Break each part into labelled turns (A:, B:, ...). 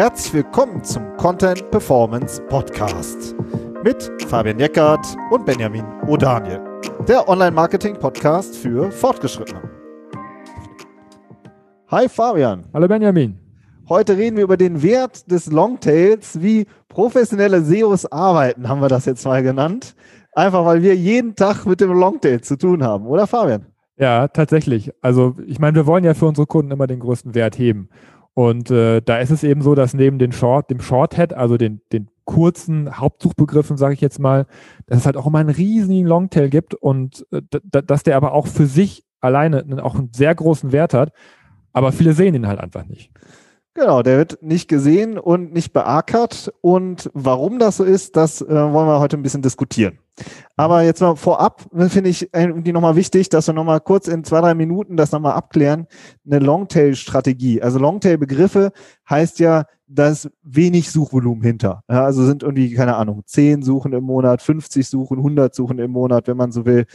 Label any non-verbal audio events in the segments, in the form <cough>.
A: Herzlich willkommen zum Content Performance Podcast mit Fabian Jeckert und Benjamin O'Daniel, der Online-Marketing-Podcast für Fortgeschrittene. Hi Fabian.
B: Hallo Benjamin.
A: Heute reden wir über den Wert des Longtails, wie professionelle SEOs arbeiten, haben wir das jetzt mal genannt. Einfach weil wir jeden Tag mit dem Longtail zu tun haben, oder Fabian?
B: Ja, tatsächlich. Also ich meine, wir wollen ja für unsere Kunden immer den größten Wert heben. Und äh, da ist es eben so, dass neben den Short, dem Shorthead, also den, den kurzen Hauptsuchbegriffen, sage ich jetzt mal, dass es halt auch immer einen riesigen Longtail gibt und äh, dass der aber auch für sich alleine auch einen sehr großen Wert hat. Aber viele sehen ihn halt einfach nicht.
A: Genau, der wird nicht gesehen und nicht beackert. Und warum das so ist, das äh, wollen wir heute ein bisschen diskutieren. Aber jetzt mal vorab, finde ich irgendwie nochmal wichtig, dass wir nochmal kurz in zwei, drei Minuten das nochmal abklären. Eine Longtail-Strategie. Also Longtail-Begriffe heißt ja, da ist wenig Suchvolumen hinter. Ja, also sind irgendwie, keine Ahnung, 10 Suchen im Monat, 50 Suchen, 100 Suchen im Monat, wenn man so will.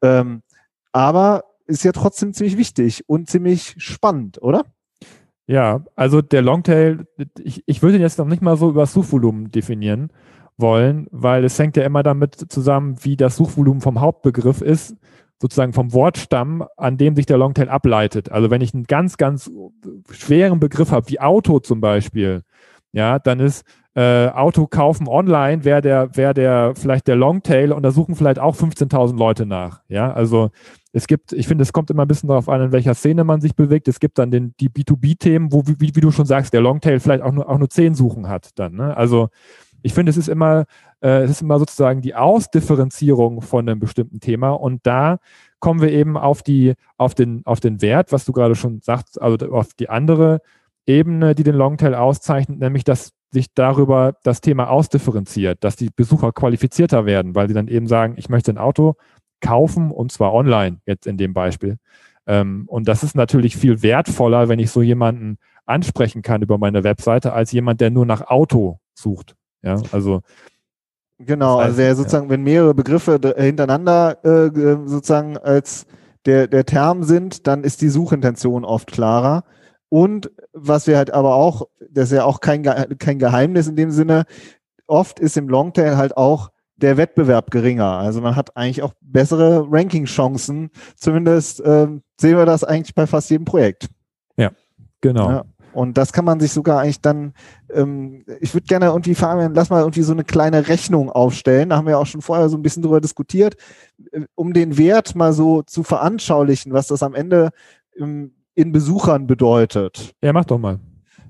A: Ähm, aber ist ja trotzdem ziemlich wichtig und ziemlich spannend, oder?
B: Ja, also der Longtail, ich, ich würde jetzt noch nicht mal so über Suchvolumen definieren wollen, weil es hängt ja immer damit zusammen, wie das Suchvolumen vom Hauptbegriff ist, sozusagen vom Wortstamm, an dem sich der Longtail ableitet. Also wenn ich einen ganz, ganz schweren Begriff habe, wie Auto zum Beispiel, ja, dann ist äh, Auto kaufen online, wäre der, wäre der vielleicht der Longtail und da suchen vielleicht auch 15.000 Leute nach. Ja, also es gibt, ich finde, es kommt immer ein bisschen darauf an, in welcher Szene man sich bewegt. Es gibt dann den, die B2B-Themen, wo, wie, wie, du schon sagst, der Longtail vielleicht auch nur, auch nur zehn Suchen hat dann. Ne? Also ich finde, es ist immer, äh, es ist immer sozusagen die Ausdifferenzierung von einem bestimmten Thema und da kommen wir eben auf die, auf den, auf den Wert, was du gerade schon sagst, also auf die andere Ebene, die den Longtail auszeichnet, nämlich dass sich darüber das Thema ausdifferenziert, dass die Besucher qualifizierter werden, weil sie dann eben sagen, ich möchte ein Auto kaufen und zwar online, jetzt in dem Beispiel. Ähm, und das ist natürlich viel wertvoller, wenn ich so jemanden ansprechen kann über meine Webseite, als jemand, der nur nach Auto sucht. Ja, also.
A: Genau, das heißt, also der sozusagen, ja. wenn mehrere Begriffe hintereinander äh, sozusagen als der, der Term sind, dann ist die Suchintention oft klarer. Und was wir halt aber auch, das ist ja auch kein, kein Geheimnis in dem Sinne, oft ist im Longtail halt auch der Wettbewerb geringer. Also man hat eigentlich auch bessere Ranking-Chancen. Zumindest äh, sehen wir das eigentlich bei fast jedem Projekt.
B: Ja, genau. Ja.
A: Und das kann man sich sogar eigentlich dann, ähm, ich würde gerne irgendwie, Fabian, lass mal irgendwie so eine kleine Rechnung aufstellen. Da haben wir auch schon vorher so ein bisschen drüber diskutiert, äh, um den Wert mal so zu veranschaulichen, was das am Ende ähm, in Besuchern bedeutet.
B: Ja, mach doch mal.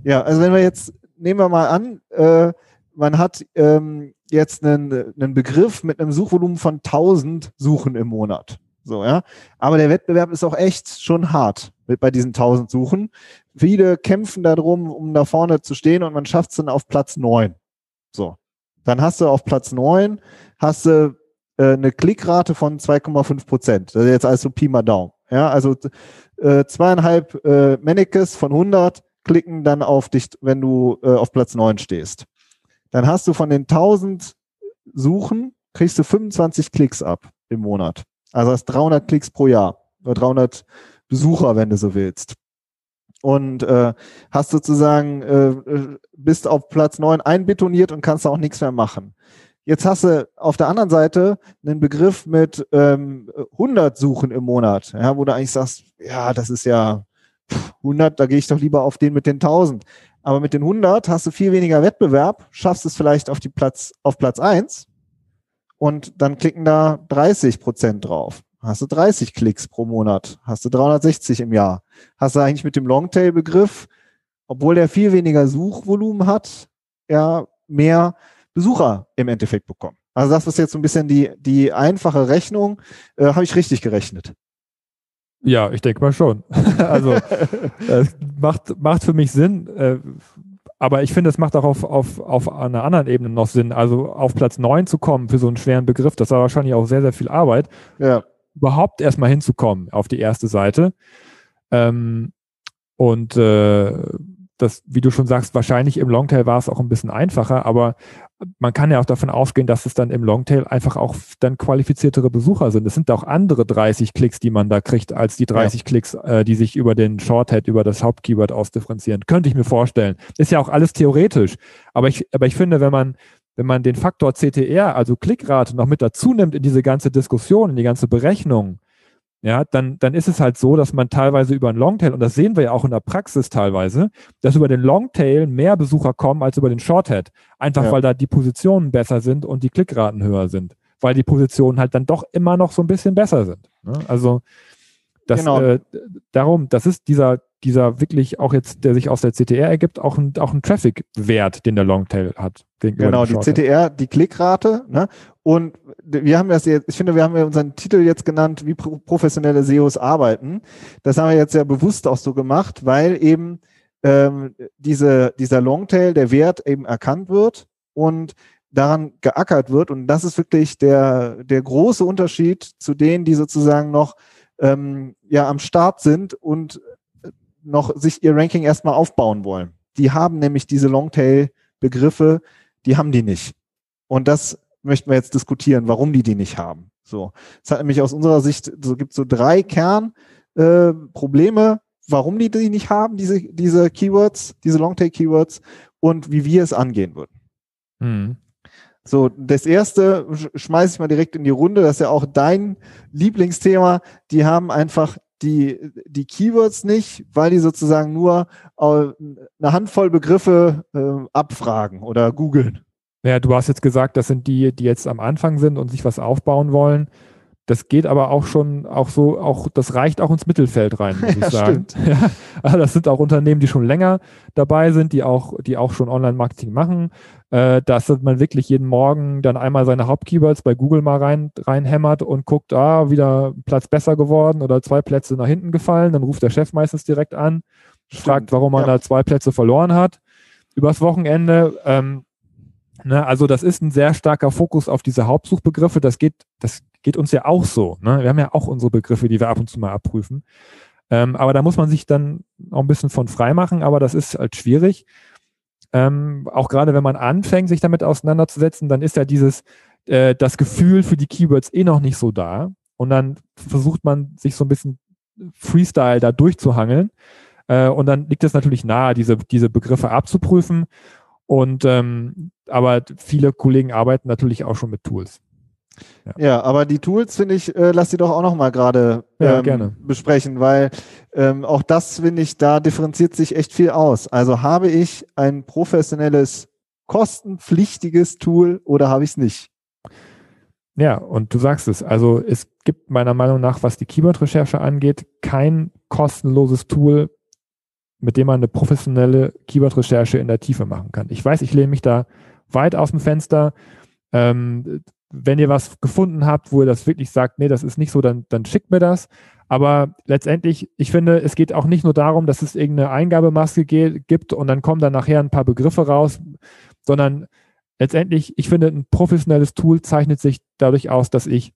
A: Ja, also wenn wir jetzt, nehmen wir mal an, äh, man hat ähm, jetzt einen, einen Begriff mit einem Suchvolumen von 1000 Suchen im Monat. So, ja. Aber der Wettbewerb ist auch echt schon hart mit, bei diesen 1000 Suchen. Viele kämpfen darum, um da vorne zu stehen und man schafft es dann auf Platz 9. So. Dann hast du auf Platz 9 hast du äh, eine Klickrate von 2,5 Prozent. Das ist jetzt also Pi mal Daumen. Ja, also äh, zweieinhalb äh, Mannequins von 100 klicken dann auf dich, wenn du äh, auf Platz 9 stehst. Dann hast du von den 1000 Suchen, kriegst du 25 Klicks ab im Monat. Also hast 300 Klicks pro Jahr oder 300 Besucher, wenn du so willst. Und äh, hast sozusagen, äh, bist auf Platz 9 einbetoniert und kannst auch nichts mehr machen. Jetzt hast du auf der anderen Seite einen Begriff mit ähm, 100 Suchen im Monat, ja, wo du eigentlich sagst, ja, das ist ja 100, da gehe ich doch lieber auf den mit den 1000. Aber mit den 100 hast du viel weniger Wettbewerb, schaffst es vielleicht auf die Platz auf Platz 1 und dann klicken da 30 Prozent drauf. Hast du 30 Klicks pro Monat, hast du 360 im Jahr. Hast du eigentlich mit dem Longtail-Begriff, obwohl der viel weniger Suchvolumen hat, ja, mehr Besucher im Endeffekt bekommen. Also das ist jetzt so ein bisschen die, die einfache Rechnung. Äh, Habe ich richtig gerechnet?
B: Ja, ich denke mal schon. <laughs> also es macht, macht für mich Sinn. Äh, aber ich finde, es macht auch auf, auf, auf einer anderen Ebene noch Sinn. Also auf Platz 9 zu kommen für so einen schweren Begriff, das war wahrscheinlich auch sehr, sehr viel Arbeit. Ja. Überhaupt erstmal hinzukommen auf die erste Seite. Ähm, und äh, das, wie du schon sagst, wahrscheinlich im Longtail war es auch ein bisschen einfacher, aber man kann ja auch davon ausgehen, dass es dann im Longtail einfach auch dann qualifiziertere Besucher sind. Es sind auch andere 30 Klicks, die man da kriegt, als die 30 ja. Klicks, äh, die sich über den Shorthead, über das Hauptkeyword ausdifferenzieren. Könnte ich mir vorstellen. Ist ja auch alles theoretisch. Aber ich, aber ich finde, wenn man, wenn man den Faktor CTR, also Klickrate, noch mit dazu nimmt in diese ganze Diskussion, in die ganze Berechnung, ja, dann, dann ist es halt so, dass man teilweise über einen Longtail, und das sehen wir ja auch in der Praxis teilweise, dass über den Longtail mehr Besucher kommen als über den Shorthead. Einfach ja. weil da die Positionen besser sind und die Klickraten höher sind. Weil die Positionen halt dann doch immer noch so ein bisschen besser sind. Ne? Also das, genau. äh, darum, das ist dieser, dieser wirklich auch jetzt, der sich aus der CTR ergibt, auch ein, auch ein Traffic-Wert, den der Longtail hat.
A: Genau, die CTR, die Klickrate. Ne? Und wir haben das jetzt, ich finde, wir haben ja unseren Titel jetzt genannt, wie professionelle SEOs arbeiten. Das haben wir jetzt ja bewusst auch so gemacht, weil eben ähm, diese, dieser Longtail, der Wert eben erkannt wird und daran geackert wird. Und das ist wirklich der, der große Unterschied zu denen, die sozusagen noch ähm, ja am Start sind und noch sich ihr Ranking erstmal aufbauen wollen. Die haben nämlich diese Longtail-Begriffe, die haben die nicht. Und das möchten wir jetzt diskutieren, warum die die nicht haben. So, es hat nämlich aus unserer Sicht so gibt so drei Kernprobleme, äh, warum die die nicht haben, diese diese Keywords, diese Longtail-Keywords und wie wir es angehen würden. Mhm. So, das erste schmeiße ich mal direkt in die Runde, das ist ja auch dein Lieblingsthema. Die haben einfach die, die Keywords nicht, weil die sozusagen nur äh, eine Handvoll Begriffe äh, abfragen oder googeln.
B: Ja, du hast jetzt gesagt, das sind die, die jetzt am Anfang sind und sich was aufbauen wollen. Das geht aber auch schon, auch so, auch, das reicht auch ins Mittelfeld rein, muss <laughs> ich sagen. <laughs> Ja, also das sind auch Unternehmen, die schon länger dabei sind, die auch, die auch schon Online-Marketing machen. Äh, dass man wirklich jeden Morgen dann einmal seine Hauptkeywords bei Google mal rein, reinhämmert und guckt, ah, wieder Platz besser geworden oder zwei Plätze nach hinten gefallen. Dann ruft der Chef meistens direkt an, Stimmt, fragt, warum man ja. da zwei Plätze verloren hat. Übers Wochenende, ähm, Ne, also das ist ein sehr starker Fokus auf diese Hauptsuchbegriffe. Das geht, das geht uns ja auch so. Ne? Wir haben ja auch unsere Begriffe, die wir ab und zu mal abprüfen. Ähm, aber da muss man sich dann auch ein bisschen von frei machen, aber das ist halt schwierig. Ähm, auch gerade wenn man anfängt, sich damit auseinanderzusetzen, dann ist ja dieses, äh, das Gefühl für die Keywords eh noch nicht so da. Und dann versucht man sich so ein bisschen Freestyle da durchzuhangeln. Äh, und dann liegt es natürlich nahe, diese, diese Begriffe abzuprüfen. Und ähm, aber viele Kollegen arbeiten natürlich auch schon mit Tools.
A: Ja, ja aber die Tools finde ich, äh, lass die doch auch noch mal gerade ähm, besprechen, weil ähm, auch das finde ich, da differenziert sich echt viel aus. Also habe ich ein professionelles, kostenpflichtiges Tool oder habe ich es nicht?
B: Ja, und du sagst es. Also es gibt meiner Meinung nach, was die Keyword-Recherche angeht, kein kostenloses Tool, mit dem man eine professionelle Keyword-Recherche in der Tiefe machen kann. Ich weiß, ich lehne mich da weit aus dem Fenster. Ähm, wenn ihr was gefunden habt, wo ihr das wirklich sagt, nee, das ist nicht so, dann, dann schickt mir das. Aber letztendlich, ich finde, es geht auch nicht nur darum, dass es irgendeine Eingabemaske gibt und dann kommen dann nachher ein paar Begriffe raus, sondern letztendlich, ich finde, ein professionelles Tool zeichnet sich dadurch aus, dass ich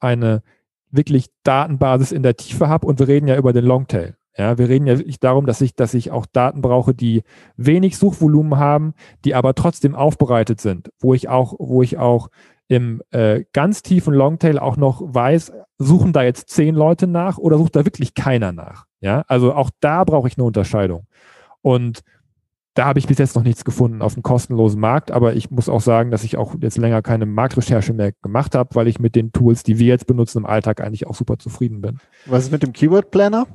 B: eine wirklich Datenbasis in der Tiefe habe und wir reden ja über den Longtail. Ja, wir reden ja wirklich darum, dass ich, dass ich auch Daten brauche, die wenig Suchvolumen haben, die aber trotzdem aufbereitet sind, wo ich auch, wo ich auch im äh, ganz tiefen Longtail auch noch weiß, suchen da jetzt zehn Leute nach oder sucht da wirklich keiner nach. Ja, also auch da brauche ich eine Unterscheidung. Und da habe ich bis jetzt noch nichts gefunden auf dem kostenlosen Markt, aber ich muss auch sagen, dass ich auch jetzt länger keine Marktrecherche mehr gemacht habe, weil ich mit den Tools, die wir jetzt benutzen im Alltag, eigentlich auch super zufrieden bin.
A: Was ist mit dem Keyword Planner?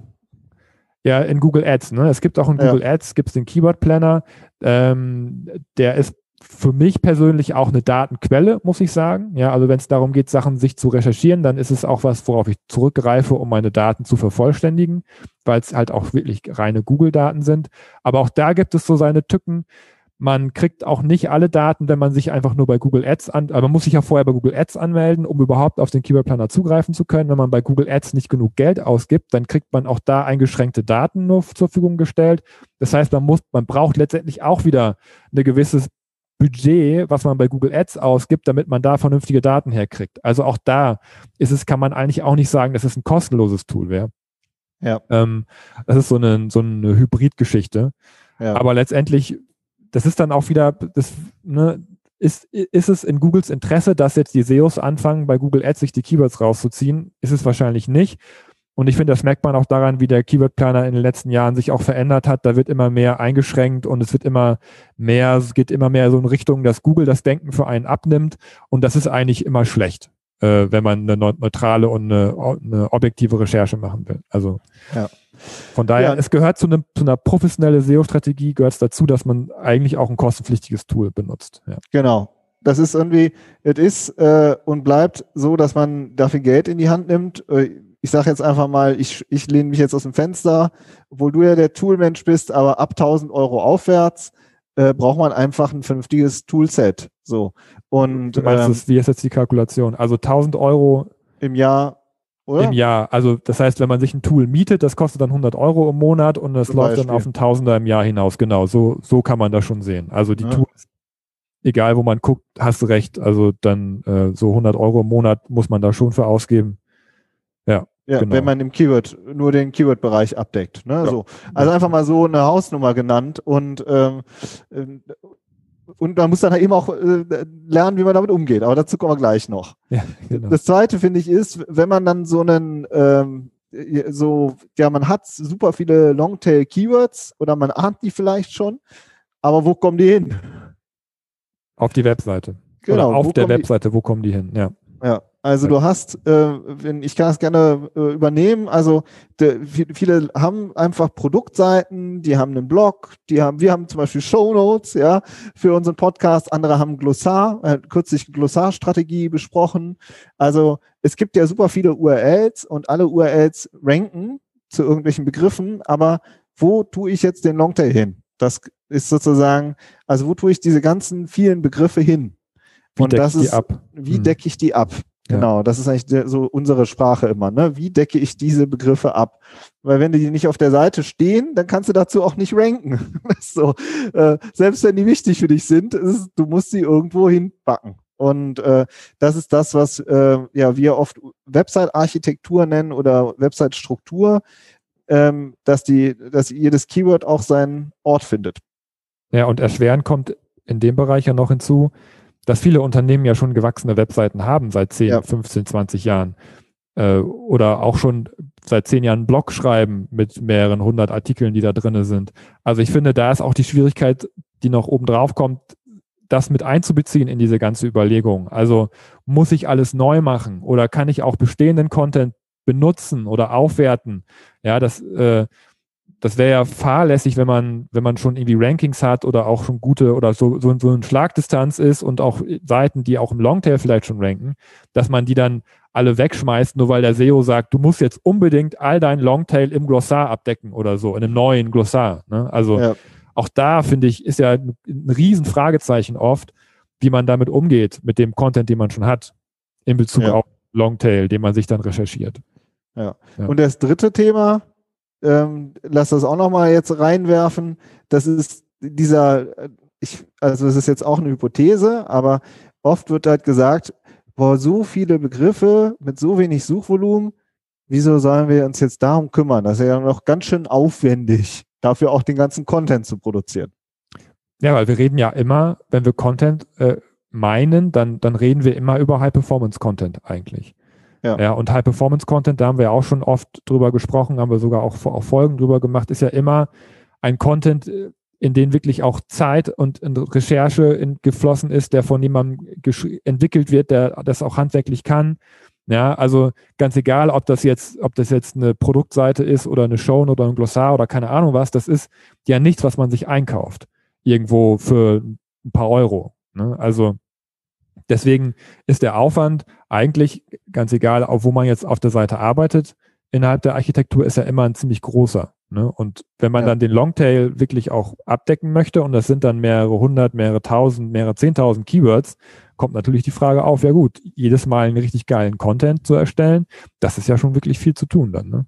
B: Ja, in Google Ads. Ne? Es gibt auch in Google ja. Ads gibt's den Keyword Planner. Ähm, der ist für mich persönlich auch eine Datenquelle, muss ich sagen. Ja, also wenn es darum geht, Sachen sich zu recherchieren, dann ist es auch was, worauf ich zurückgreife, um meine Daten zu vervollständigen, weil es halt auch wirklich reine Google-Daten sind. Aber auch da gibt es so seine Tücken. Man kriegt auch nicht alle Daten, wenn man sich einfach nur bei Google Ads an, aber man muss sich ja vorher bei Google Ads anmelden, um überhaupt auf den Keyword Planner zugreifen zu können. Wenn man bei Google Ads nicht genug Geld ausgibt, dann kriegt man auch da eingeschränkte Daten nur zur Verfügung gestellt. Das heißt, man muss, man braucht letztendlich auch wieder ein gewisses Budget, was man bei Google Ads ausgibt, damit man da vernünftige Daten herkriegt. Also auch da ist es, kann man eigentlich auch nicht sagen, dass es ein kostenloses Tool wäre. Ja. Ähm, das ist so eine, so eine Hybridgeschichte. Ja. Aber letztendlich, das ist dann auch wieder, das, ne, ist, ist es in Googles Interesse, dass jetzt die SEOs anfangen, bei Google Ads sich die Keywords rauszuziehen? Ist es wahrscheinlich nicht. Und ich finde, das merkt man auch daran, wie der Keyword-Planer in den letzten Jahren sich auch verändert hat. Da wird immer mehr eingeschränkt und es wird immer mehr, es geht immer mehr so in Richtung, dass Google das Denken für einen abnimmt. Und das ist eigentlich immer schlecht, äh, wenn man eine neutrale und eine, eine objektive Recherche machen will. Also ja. Von daher, ja. es gehört zu, einem, zu einer professionellen SEO-Strategie, gehört es dazu, dass man eigentlich auch ein kostenpflichtiges Tool benutzt.
A: Ja. Genau. Das ist irgendwie, es ist äh, und bleibt so, dass man dafür Geld in die Hand nimmt. Äh, ich sage jetzt einfach mal, ich, ich lehne mich jetzt aus dem Fenster, obwohl du ja der Toolmensch bist, aber ab 1000 Euro aufwärts äh, braucht man einfach ein vernünftiges Toolset. So. Und,
B: du meinst, ähm, wie ist jetzt die Kalkulation? Also 1000 Euro
A: im Jahr,
B: oder? Im Jahr. Also das heißt, wenn man sich ein Tool mietet, das kostet dann 100 Euro im Monat und das Zum läuft Beispiel. dann auf ein Tausender im Jahr hinaus. Genau, so, so kann man das schon sehen. Also die ja. Tools, egal wo man guckt, hast du recht. Also dann äh, so 100 Euro im Monat muss man da schon für ausgeben. Ja.
A: Ja, genau. wenn man im Keyword nur den Keyword-Bereich abdeckt. Ne? Ja. So. Also einfach mal so eine Hausnummer genannt und ähm, äh, und man muss dann eben auch äh, lernen, wie man damit umgeht. Aber dazu kommen wir gleich noch. Ja, genau. Das zweite finde ich ist, wenn man dann so einen ähm, so, ja, man hat super viele Longtail-Keywords oder man ahnt die vielleicht schon, aber wo kommen die hin?
B: Auf die Webseite. Genau. Oder auf der Webseite, die? wo kommen die hin? Ja.
A: Ja, also du hast, äh, wenn, ich kann das gerne äh, übernehmen, also de, viele haben einfach Produktseiten, die haben einen Blog, die haben, wir haben zum Beispiel Show Notes, ja, für unseren Podcast, andere haben Glossar, äh, kürzlich Glossarstrategie besprochen. Also es gibt ja super viele URLs und alle URLs ranken zu irgendwelchen Begriffen, aber wo tue ich jetzt den Longtail hin? Das ist sozusagen, also wo tue ich diese ganzen vielen Begriffe hin?
B: Wie und das ist, ab?
A: wie hm. decke ich die ab? Genau, ja. das ist eigentlich so unsere Sprache immer. Ne? Wie decke ich diese Begriffe ab? Weil wenn die nicht auf der Seite stehen, dann kannst du dazu auch nicht ranken. <laughs> so, äh, selbst wenn die wichtig für dich sind, ist, du musst sie irgendwo hinbacken. Und äh, das ist das, was äh, ja wir oft Website-Architektur nennen oder Website-Struktur, ähm, dass die, dass jedes Keyword auch seinen Ort findet.
B: Ja, und erschweren kommt in dem Bereich ja noch hinzu, dass viele Unternehmen ja schon gewachsene Webseiten haben seit 10, ja. 15, 20 Jahren. Äh, oder auch schon seit 10 Jahren einen Blog schreiben mit mehreren hundert Artikeln, die da drin sind. Also ich finde, da ist auch die Schwierigkeit, die noch oben drauf kommt, das mit einzubeziehen in diese ganze Überlegung. Also muss ich alles neu machen oder kann ich auch bestehenden Content benutzen oder aufwerten? Ja, das, äh, das wäre ja fahrlässig, wenn man, wenn man schon irgendwie Rankings hat oder auch schon gute oder so, so, so eine Schlagdistanz ist und auch Seiten, die auch im Longtail vielleicht schon ranken, dass man die dann alle wegschmeißt, nur weil der SEO sagt, du musst jetzt unbedingt all dein Longtail im Glossar abdecken oder so, in einem neuen Glossar. Ne? Also ja. auch da finde ich, ist ja ein, ein riesen Fragezeichen oft, wie man damit umgeht, mit dem Content, den man schon hat, in Bezug ja. auf Longtail, den man sich dann recherchiert.
A: Ja. ja. Und das dritte Thema, ähm, lass das auch nochmal jetzt reinwerfen. Das ist dieser, ich, also es ist jetzt auch eine Hypothese, aber oft wird halt gesagt, boah, so viele Begriffe mit so wenig Suchvolumen, wieso sollen wir uns jetzt darum kümmern? Das ist ja noch ganz schön aufwendig, dafür auch den ganzen Content zu produzieren.
B: Ja, weil wir reden ja immer, wenn wir Content äh, meinen, dann, dann reden wir immer über High-Performance-Content eigentlich. Ja. ja, und High-Performance-Content, da haben wir auch schon oft drüber gesprochen, haben wir sogar auch, auch Folgen drüber gemacht, ist ja immer ein Content, äh, in den wirklich auch Zeit und Recherche in, geflossen ist, der von jemandem entwickelt wird, der das auch handwerklich kann. Ja, also ganz egal, ob das jetzt, ob das jetzt eine Produktseite ist oder eine Show oder ein Glossar oder keine Ahnung was, das ist ja nichts, was man sich einkauft. Irgendwo für ein paar Euro. Ne? Also Deswegen ist der Aufwand eigentlich ganz egal, wo man jetzt auf der Seite arbeitet, innerhalb der Architektur ist er immer ein ziemlich großer. Ne? Und wenn man ja. dann den Longtail wirklich auch abdecken möchte, und das sind dann mehrere hundert, mehrere tausend, mehrere zehntausend Keywords, kommt natürlich die Frage auf, ja gut, jedes Mal einen richtig geilen Content zu erstellen, das ist ja schon wirklich viel zu tun dann. Ne?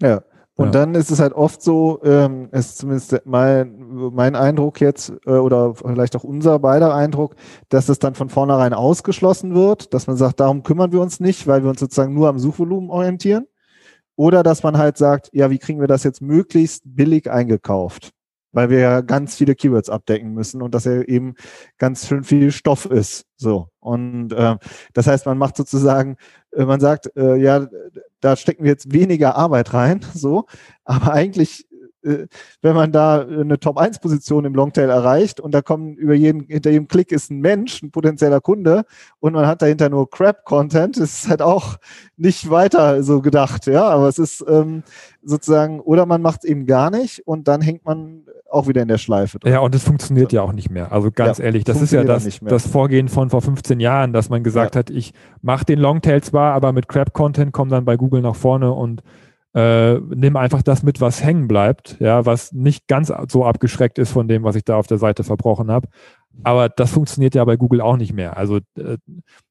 A: Ja, und ja. dann ist es halt oft so, ähm, ist zumindest mein, mein Eindruck jetzt, äh, oder vielleicht auch unser beider Eindruck, dass es dann von vornherein ausgeschlossen wird, dass man sagt, darum kümmern wir uns nicht, weil wir uns sozusagen nur am Suchvolumen orientieren. Oder dass man halt sagt, ja, wie kriegen wir das jetzt möglichst billig eingekauft? weil wir ja ganz viele Keywords abdecken müssen und dass er eben ganz schön viel Stoff ist. So. Und äh, das heißt, man macht sozusagen, man sagt, äh, ja, da stecken wir jetzt weniger Arbeit rein, <laughs> so, aber eigentlich wenn man da eine Top-1-Position im Longtail erreicht und da kommen über jeden, hinter jedem Klick ist ein Mensch, ein potenzieller Kunde und man hat dahinter nur Crap-Content, ist halt auch nicht weiter so gedacht, ja, aber es ist ähm, sozusagen, oder man macht es eben gar nicht und dann hängt man auch wieder in der Schleife.
B: Drin. Ja, und es funktioniert ja auch nicht mehr. Also ganz ja, ehrlich, das ist ja das, das Vorgehen von vor 15 Jahren, dass man gesagt ja. hat, ich mache den Longtail zwar, aber mit Crap-Content komme dann bei Google nach vorne und äh, nimm einfach das mit, was hängen bleibt, ja, was nicht ganz so abgeschreckt ist von dem, was ich da auf der Seite verbrochen habe. Aber das funktioniert ja bei Google auch nicht mehr. Also äh,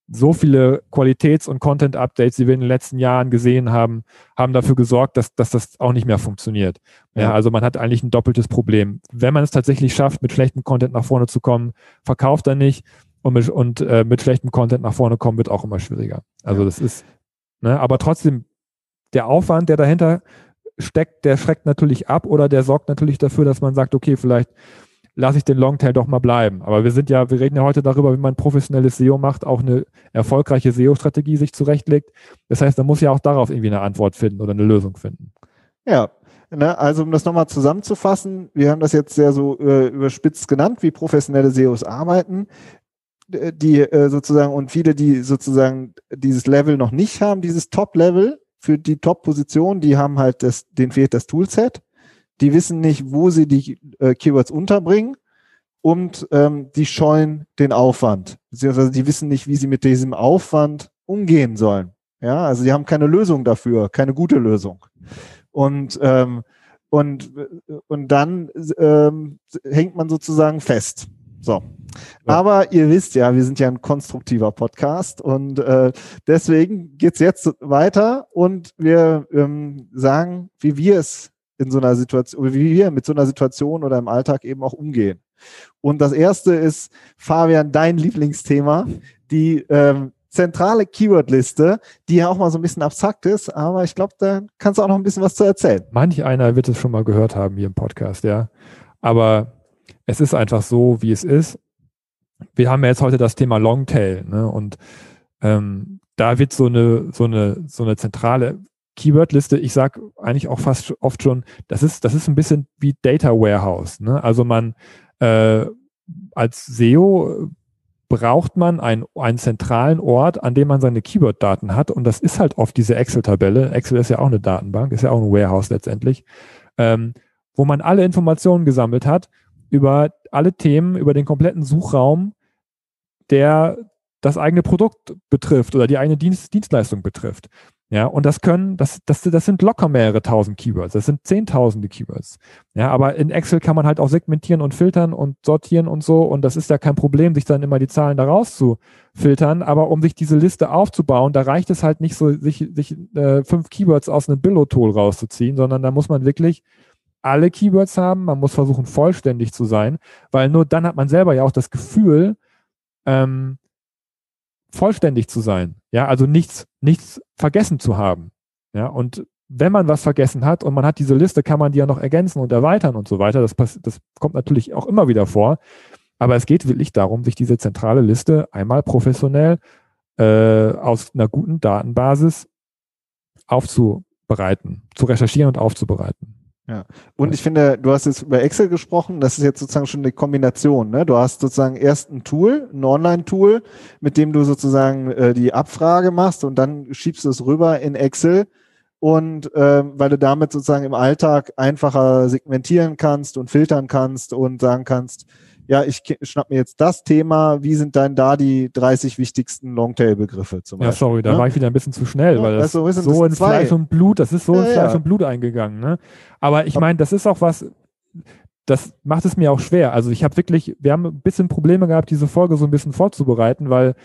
B: so viele Qualitäts- und Content-Updates, die wir in den letzten Jahren gesehen haben, haben dafür gesorgt, dass, dass das auch nicht mehr funktioniert. Ja, also man hat eigentlich ein doppeltes Problem. Wenn man es tatsächlich schafft, mit schlechtem Content nach vorne zu kommen, verkauft er nicht und mit, und, äh, mit schlechtem Content nach vorne kommen wird auch immer schwieriger. Also das ist, ne, aber trotzdem der Aufwand, der dahinter steckt, der schreckt natürlich ab oder der sorgt natürlich dafür, dass man sagt, okay, vielleicht lasse ich den Longtail doch mal bleiben. Aber wir sind ja, wir reden ja heute darüber, wie man professionelles SEO macht, auch eine erfolgreiche SEO-Strategie sich zurechtlegt. Das heißt, man muss ja auch darauf irgendwie eine Antwort finden oder eine Lösung finden.
A: Ja, ne, also um das nochmal zusammenzufassen, wir haben das jetzt sehr so äh, überspitzt genannt, wie professionelle SEOs arbeiten die äh, sozusagen und viele, die sozusagen dieses Level noch nicht haben, dieses Top-Level, für die Top-Position, die haben halt das, denen fehlt das Toolset. Die wissen nicht, wo sie die äh, Keywords unterbringen und ähm, die scheuen den Aufwand. Beziehungsweise die wissen nicht, wie sie mit diesem Aufwand umgehen sollen. Ja, also die haben keine Lösung dafür, keine gute Lösung. Und, ähm, und, und dann ähm, hängt man sozusagen fest. So. Ja. Aber ihr wisst ja, wir sind ja ein konstruktiver Podcast und äh, deswegen geht's jetzt weiter und wir ähm, sagen, wie wir es in so einer Situation, wie wir mit so einer Situation oder im Alltag eben auch umgehen. Und das erste ist, Fabian, dein Lieblingsthema, die ähm, zentrale Keywordliste, die ja auch mal so ein bisschen abstrakt ist, aber ich glaube, da kannst du auch noch ein bisschen was zu erzählen.
B: Manch einer wird es schon mal gehört haben hier im Podcast, ja. Aber es ist einfach so, wie es ist. Wir haben ja jetzt heute das Thema Longtail, ne? Und ähm, da wird so eine, so eine, so eine zentrale Keywordliste, ich sage eigentlich auch fast oft schon, das ist, das ist ein bisschen wie Data Warehouse. Ne? Also man äh, als SEO braucht man ein, einen zentralen Ort, an dem man seine Keyword-Daten hat. Und das ist halt oft diese Excel-Tabelle. Excel ist ja auch eine Datenbank, ist ja auch ein Warehouse letztendlich, ähm, wo man alle Informationen gesammelt hat über alle Themen, über den kompletten Suchraum, der das eigene Produkt betrifft oder die eigene Dienst, Dienstleistung betrifft. Ja, und das können, das, das, das sind locker mehrere tausend Keywords. Das sind zehntausende Keywords. Ja, aber in Excel kann man halt auch segmentieren und filtern und sortieren und so. Und das ist ja kein Problem, sich dann immer die Zahlen daraus zu filtern. Aber um sich diese Liste aufzubauen, da reicht es halt nicht so, sich, sich äh, fünf Keywords aus einem Billo-Tool rauszuziehen, sondern da muss man wirklich alle Keywords haben, man muss versuchen, vollständig zu sein, weil nur dann hat man selber ja auch das Gefühl, ähm, vollständig zu sein. Ja, also nichts, nichts vergessen zu haben. Ja, und wenn man was vergessen hat und man hat diese Liste, kann man die ja noch ergänzen und erweitern und so weiter. Das, das kommt natürlich auch immer wieder vor. Aber es geht wirklich darum, sich diese zentrale Liste einmal professionell äh, aus einer guten Datenbasis aufzubereiten, zu recherchieren und aufzubereiten.
A: Ja. Und ich finde, du hast jetzt über Excel gesprochen, das ist jetzt sozusagen schon eine Kombination. Ne? Du hast sozusagen erst ein Tool, ein Online-Tool, mit dem du sozusagen äh, die Abfrage machst und dann schiebst du es rüber in Excel und äh, weil du damit sozusagen im Alltag einfacher segmentieren kannst und filtern kannst und sagen kannst, ja, ich schnapp mir jetzt das Thema, wie sind dann da die 30 wichtigsten Longtail-Begriffe zum
B: Beispiel? Ja, sorry, da ne? war ich wieder ein bisschen zu schnell, ja, weil das, das so, so in zwei. Fleisch und Blut, das ist so ja, Fleisch ja. und Blut eingegangen. Ne? Aber ich meine, das ist auch was, das macht es mir auch schwer. Also ich habe wirklich, wir haben ein bisschen Probleme gehabt, diese Folge so ein bisschen vorzubereiten, weil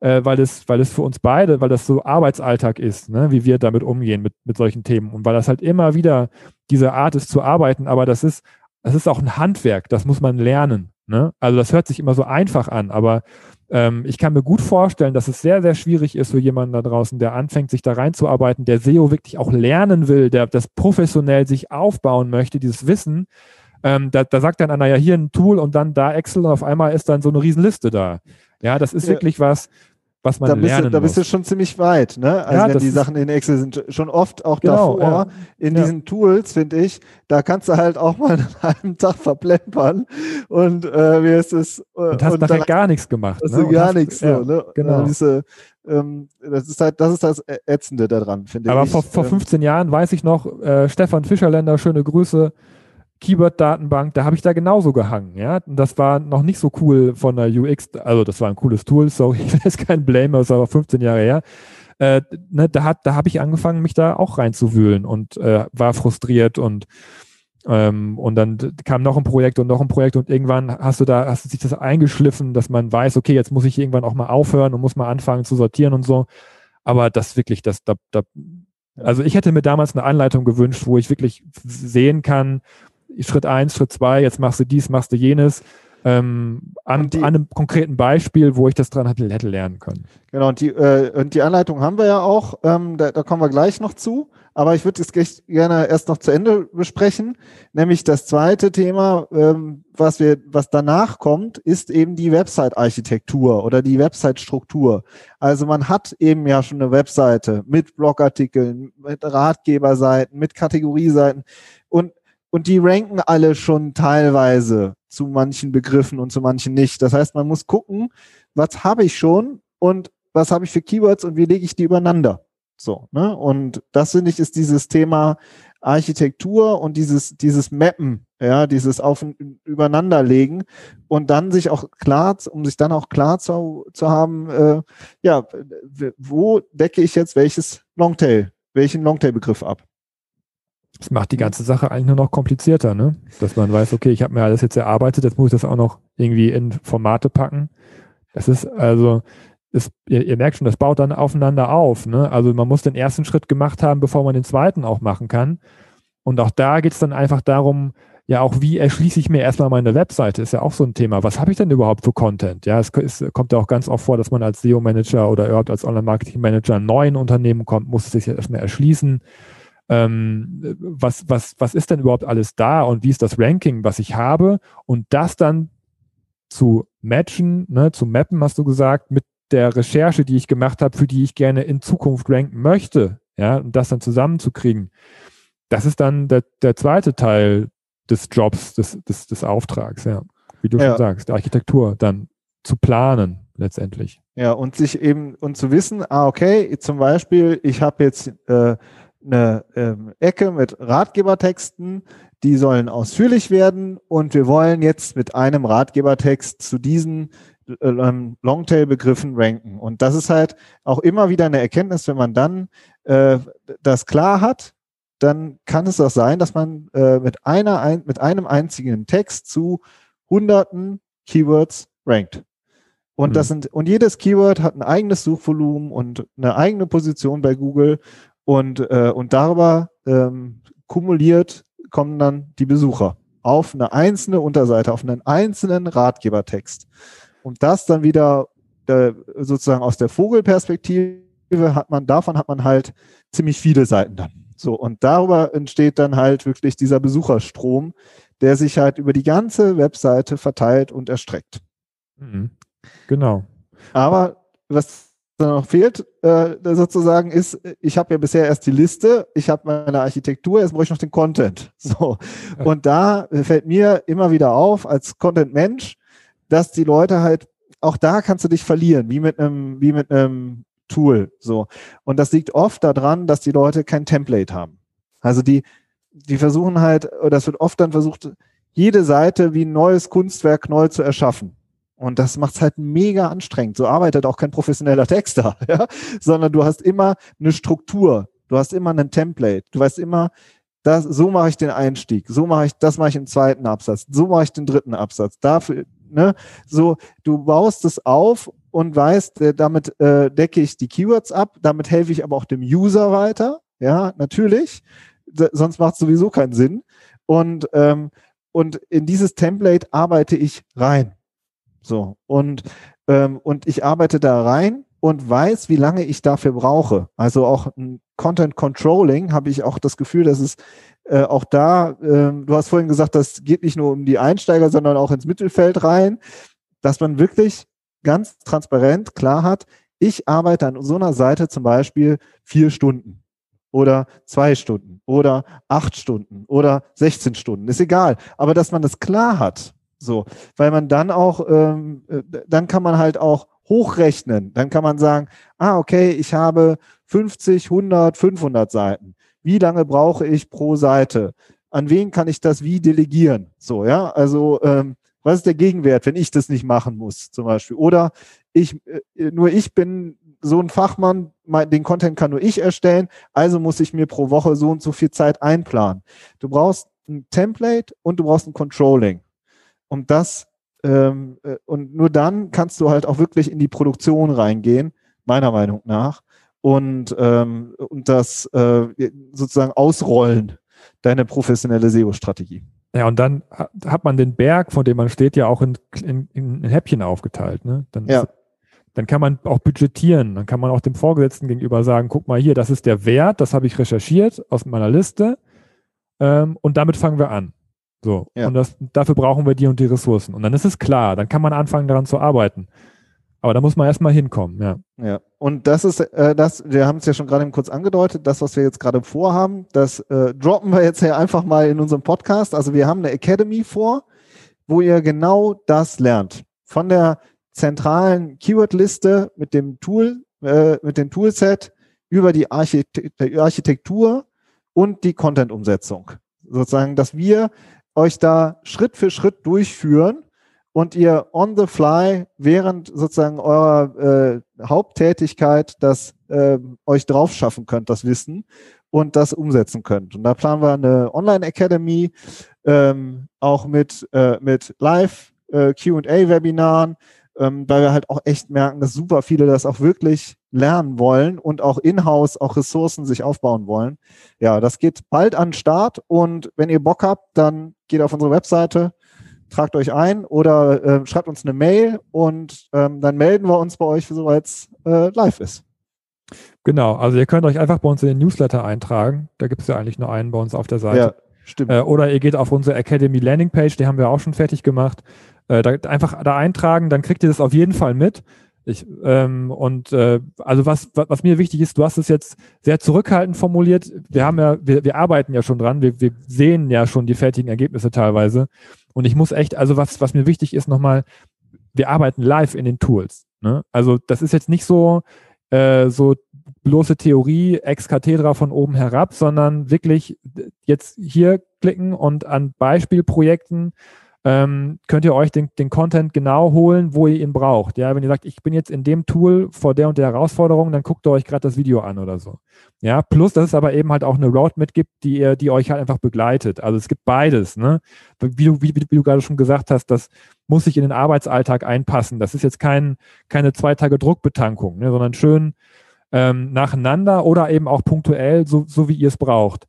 B: äh, weil es, weil es für uns beide, weil das so Arbeitsalltag ist, ne, wie wir damit umgehen mit, mit solchen Themen und weil das halt immer wieder diese Art ist zu arbeiten, aber das ist, das ist auch ein Handwerk, das muss man lernen. Ne? Also das hört sich immer so einfach an, aber ähm, ich kann mir gut vorstellen, dass es sehr, sehr schwierig ist für jemanden da draußen, der anfängt, sich da reinzuarbeiten, der SEO wirklich auch lernen will, der das professionell sich aufbauen möchte, dieses Wissen, Ähm, da, da sagt dann einer ja hier ein Tool und dann da Excel und auf einmal ist dann so eine Riesenliste da. Ja, das ist ja. wirklich was, was man
A: da bist
B: lernen
A: du, Da bist
B: muss.
A: du schon ziemlich weit, ne? Also
B: Ja,
A: wenn die Sachen in Excel sind, schon oft auch
B: Genau,
A: davor,
B: ja.
A: in
B: Ja.
A: diesen Tools, finde ich, da kannst du halt auch mal <laughs> einen halben Tag verplempern und äh, wie ist es? Äh,
B: und hast nachher gar nichts gemacht.
A: hast
B: ne?
A: du
B: Und
A: gar nichts so, ne?
B: genau.
A: Äh, Diese, ähm, das ist halt, das ist das Ätzende daran, finde
B: Aber
A: ich.
B: vor, vor
A: Ähm,
B: 15 Jahren weiß ich noch, äh, Stefan Fischerländer, schöne Grüße, Keyword-Datenbank, da habe ich da genauso gehangen, ja. Und das war noch nicht so cool von der UX, also das war ein cooles Tool, sorry, ich jetzt kein Blame, das ist aber 15 Jahre her. Äh, ne, da hat, da habe ich angefangen, mich da auch reinzuwühlen und äh, war frustriert und ähm, und dann kam noch ein Projekt und noch ein Projekt und irgendwann hast du da, hast du sich das eingeschliffen, dass man weiß, okay, jetzt muss ich irgendwann auch mal aufhören und muss mal anfangen zu sortieren und so. Aber das wirklich, das, da, da, also ich hätte mir damals eine Anleitung gewünscht, wo ich wirklich sehen kann, Schritt eins, Schritt zwei, jetzt machst du dies, machst du jenes, ähm, an,
A: die-
B: an einem konkreten Beispiel, wo ich das dran hätte, hätte lernen können.
A: Genau, und die, äh, und die Anleitung haben wir ja auch, ähm, da, da kommen wir gleich noch zu. Aber ich würde es gerne erst noch zu Ende besprechen. Nämlich das zweite Thema, ähm, was wir, was danach kommt, ist eben die Website-Architektur oder die Website-Struktur. Also man hat eben ja schon eine Webseite mit Blogartikeln, mit Ratgeberseiten, mit Kategorieseiten und und die ranken alle schon teilweise zu manchen Begriffen und zu manchen nicht. Das heißt, man muss gucken, was habe ich schon und was habe ich für Keywords und wie lege ich die übereinander. So, ne? Und das finde ich ist dieses Thema Architektur und dieses, dieses Mappen, ja, dieses auf und übereinanderlegen und dann sich auch klar, um sich dann auch klar zu, zu haben, äh, ja, wo decke ich jetzt welches Longtail, welchen Longtail-Begriff ab?
B: Das macht die ganze Sache eigentlich nur noch komplizierter, ne? Dass man weiß, okay, ich habe mir alles jetzt erarbeitet, jetzt muss ich das auch noch irgendwie in Formate packen. Das ist also, ist, ihr, ihr merkt schon, das baut dann aufeinander auf, ne? Also man muss den ersten Schritt gemacht haben, bevor man den zweiten auch machen kann. Und auch da geht es dann einfach darum, ja auch, wie erschließe ich mir erstmal meine Webseite, ist ja auch so ein Thema. Was habe ich denn überhaupt für Content? Ja, es ist, kommt ja auch ganz oft vor, dass man als SEO-Manager oder überhaupt als Online-Marketing-Manager in neuen Unternehmen kommt, muss es sich ja erstmal erschließen ähm, was, was, was ist denn überhaupt alles da und wie ist das Ranking, was ich habe und das dann zu matchen, ne, zu mappen, hast du gesagt, mit der Recherche, die ich gemacht habe, für die ich gerne in Zukunft ranken möchte, ja, und das dann zusammenzukriegen. Das ist dann der, der zweite Teil des Jobs, des, des, des Auftrags, ja. Wie du
A: Ja.
B: schon sagst, der Architektur dann zu planen, letztendlich.
A: Ja, und sich eben, und zu wissen, ah, okay, zum Beispiel, ich habe jetzt äh, eine ähm, Ecke mit Ratgebertexten, die sollen ausführlich werden und wir wollen jetzt mit einem Ratgebertext zu diesen äh, ähm, Longtail-Begriffen ranken. Und das ist halt auch immer wieder eine Erkenntnis, wenn man dann äh, das klar hat, dann kann es auch sein, dass man äh, mit einer ein, mit einem einzigen Text zu hunderten Keywords rankt. Und
B: Mhm.
A: das sind, und jedes Keyword hat ein eigenes Suchvolumen und eine eigene Position bei Google und, äh, und darüber ähm, kumuliert kommen dann die Besucher auf eine einzelne Unterseite, auf einen einzelnen Ratgebertext. Und das dann wieder äh, sozusagen aus der Vogelperspektive hat man, davon hat man halt ziemlich viele Seiten dann. So, und darüber entsteht dann halt wirklich dieser Besucherstrom, der sich halt über die ganze Webseite verteilt und erstreckt.
B: Mhm. Genau.
A: Aber was da noch fehlt, äh, sozusagen, ist, ich habe ja bisher erst die Liste, ich habe meine Architektur, jetzt brauche ich noch den Content. <laughs> So. Und da fällt mir immer wieder auf, als Content-Mensch, dass die Leute halt, auch da kannst du dich verlieren, wie mit einem, wie mit einem Tool. So. Und das liegt oft daran, dass die Leute kein Template haben. Also die, die versuchen halt, oder das wird oft dann versucht, jede Seite wie ein neues Kunstwerk neu zu erschaffen. Und das macht es halt mega anstrengend. So arbeitet auch kein professioneller Texter, <laughs> ja? sondern du hast immer eine Struktur, du hast immer einen Template, du weißt immer, das, so mache ich den Einstieg, so mache ich, das mache ich im zweiten Absatz, so mache ich den dritten Absatz. Dafür, ne, so, du baust es auf und weißt, äh, damit äh, decke ich die Keywords ab, damit helfe ich aber auch dem User weiter, ja, natürlich, sonst macht es sowieso keinen Sinn. Und, ähm, und in dieses Template arbeite ich rein. So, und, ähm, und ich arbeite da rein und weiß, wie lange ich dafür brauche. Also auch ein Content Controlling habe ich auch das Gefühl, dass es äh, auch da, äh, du hast vorhin gesagt, das geht nicht nur um die Einsteiger, sondern auch ins Mittelfeld rein, dass man wirklich ganz transparent klar hat, ich arbeite an so einer Seite zum Beispiel vier Stunden oder zwei Stunden oder acht Stunden oder 16 Stunden, ist egal. Aber dass man das klar hat, so, weil man dann auch, ähm, äh, dann kann man halt auch hochrechnen. Dann kann man sagen, ah, okay, ich habe 50, 100, 500 Seiten. Wie lange brauche ich pro Seite? An wen kann ich das wie delegieren? So, ja, also ähm, was ist der Gegenwert, wenn ich das nicht machen muss, zum Beispiel? Oder ich, äh, nur ich bin so ein Fachmann, den Content kann nur ich erstellen, also muss ich mir pro Woche so und so viel Zeit einplanen. Du brauchst ein Template und du brauchst ein Controlling. Um das ähm, äh, und nur dann kannst du halt auch wirklich in die Produktion reingehen, meiner Meinung nach, und, ähm, und das äh, sozusagen ausrollen, deine professionelle SEO-Strategie.
B: Ja, und dann hat man den Berg, von dem man steht, ja auch in, in, in Häppchen aufgeteilt. Ne? Dann,
A: ja.
B: dann kann man auch budgetieren. Dann kann man auch dem Vorgesetzten gegenüber sagen, guck mal hier, das ist der Wert, das habe ich recherchiert aus meiner Liste. Ähm, und damit fangen wir an. So. Ja. Und das, dafür brauchen wir die und die Ressourcen. Und dann ist es klar, dann kann man anfangen, daran zu arbeiten. Aber da muss man erstmal hinkommen, ja.
A: Ja, und das ist äh, das, wir haben es ja schon gerade kurz angedeutet, das, was wir jetzt gerade vorhaben, das äh, droppen wir jetzt hier einfach mal in unserem Podcast. Also wir haben eine Academy vor, wo ihr genau das lernt. Von der zentralen Keyword-Liste mit dem Tool, äh, mit dem Toolset über die Architektur und die Content-Umsetzung. Sozusagen, dass wir euch da Schritt für Schritt durchführen und ihr on the fly während sozusagen eurer äh, Haupttätigkeit das äh, euch drauf schaffen könnt, das Wissen und das umsetzen könnt. Und da planen wir eine Online Academy ähm, auch mit, äh, mit Live äh, QA-Webinaren, ähm, weil wir halt auch echt merken, dass super viele das auch wirklich lernen wollen und auch in-house auch Ressourcen sich aufbauen wollen. Ja, das geht bald an den Start und wenn ihr Bock habt, dann geht auf unsere Webseite, tragt euch ein oder äh, schreibt uns eine Mail und ähm, dann melden wir uns bei euch, sobald es äh, live ist.
B: Genau, also ihr könnt euch einfach bei uns in den Newsletter eintragen. Da gibt es ja eigentlich nur einen bei uns auf der Seite. Ja,
A: stimmt.
B: Äh, oder ihr geht auf unsere Academy Landing Page, die haben wir auch schon fertig gemacht. Äh, da, einfach da eintragen, dann kriegt ihr das auf jeden Fall mit. Ich, ähm, und äh, also was, was, was mir wichtig ist, du hast es jetzt sehr zurückhaltend formuliert. Wir haben ja, wir, wir arbeiten ja schon dran, wir, wir sehen ja schon die fertigen Ergebnisse teilweise. Und ich muss echt, also was, was mir wichtig ist, nochmal, wir arbeiten live in den Tools. Ne? Also das ist jetzt nicht so, äh, so bloße Theorie ex cathedra von oben herab, sondern wirklich jetzt hier klicken und an Beispielprojekten ähm, könnt ihr euch den, den Content genau holen, wo ihr ihn braucht. Ja, wenn ihr sagt, ich bin jetzt in dem Tool vor der und der Herausforderung, dann guckt ihr euch gerade das Video an oder so. Ja, plus, dass es aber eben halt auch eine Roadmap gibt, die ihr, die euch halt einfach begleitet. Also es gibt beides, ne? Wie du, wie, wie du gerade schon gesagt hast, das muss sich in den Arbeitsalltag einpassen. Das ist jetzt kein, keine zwei Tage Druckbetankung, ne, sondern schön ähm, nacheinander oder eben auch punktuell, so, so wie ihr es braucht.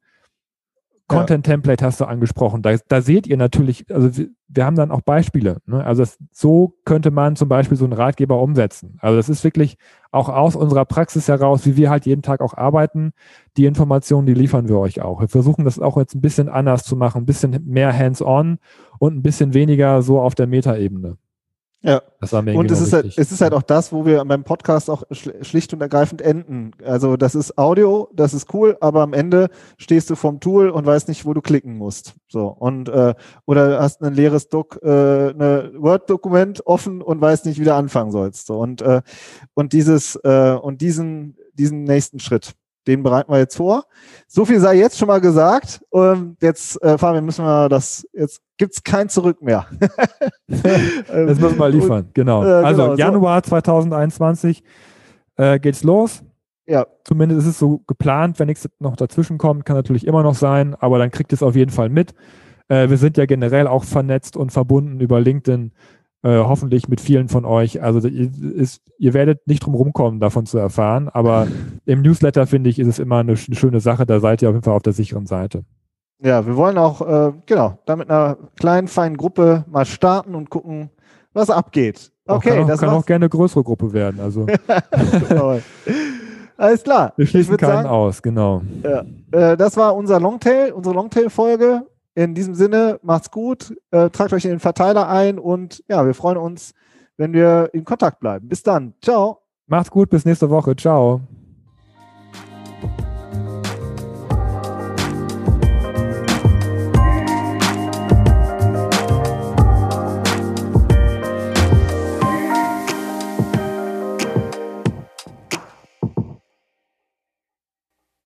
B: Content Template hast du angesprochen. Da, da seht ihr natürlich, also wir, haben dann auch Beispiele. Ne? Also das, so könnte man zum Beispiel so einen Ratgeber umsetzen. Also das ist wirklich auch aus unserer Praxis heraus, wie wir halt jeden Tag auch arbeiten. Die Informationen, die liefern wir euch auch. Wir versuchen das auch jetzt ein bisschen anders zu machen, ein bisschen mehr hands-on und ein bisschen weniger so auf der Metaebene.
A: Ja. Das war mir und es ist, halt, es ist halt auch das, wo wir beim Podcast auch schlicht und ergreifend enden. Also das ist Audio, das ist cool, aber am Ende stehst du vom Tool und weißt nicht, wo du klicken musst. So und äh, oder hast ein leeres Doc, äh, eine Word-Dokument offen und weißt nicht, wie du anfangen sollst. So und äh, und dieses äh, und diesen diesen nächsten Schritt den bereiten wir jetzt vor. So viel sei jetzt schon mal gesagt. Ähm, jetzt, äh, Fabian, müssen wir das, jetzt gibt's kein Zurück mehr. <laughs>
B: jetzt müssen wir liefern, genau. Äh, also genau, Januar so. 2021 äh, geht's los.
A: Ja.
B: Zumindest ist es so geplant, wenn nichts noch dazwischen kommt, kann natürlich immer noch sein, aber dann kriegt es auf jeden Fall mit. Äh, wir sind ja generell auch vernetzt und verbunden über LinkedIn äh, hoffentlich mit vielen von euch. Also ist, ihr werdet nicht drum rumkommen, davon zu erfahren, aber <laughs> im Newsletter finde ich, ist es immer eine, eine, schöne Sache. Da seid ihr auf jeden Fall auf der sicheren Seite.
A: Ja, wir wollen auch, äh, genau, da mit einer kleinen, feinen Gruppe mal starten und gucken, was abgeht.
B: Okay, auch kann auch, das kann auch gerne eine größere Gruppe werden. Also. <laughs>
A: Alles klar.
B: Wir schließen keinen
A: sagen-
B: aus, genau.
A: Äh, das war unser Longtail, unsere Longtail-Folge. In diesem Sinne, macht's gut, äh, tragt euch in den Verteiler ein und ja, wir freuen uns, wenn wir in Kontakt bleiben. Bis dann. Ciao.
B: Macht's gut, bis nächste Woche. Ciao.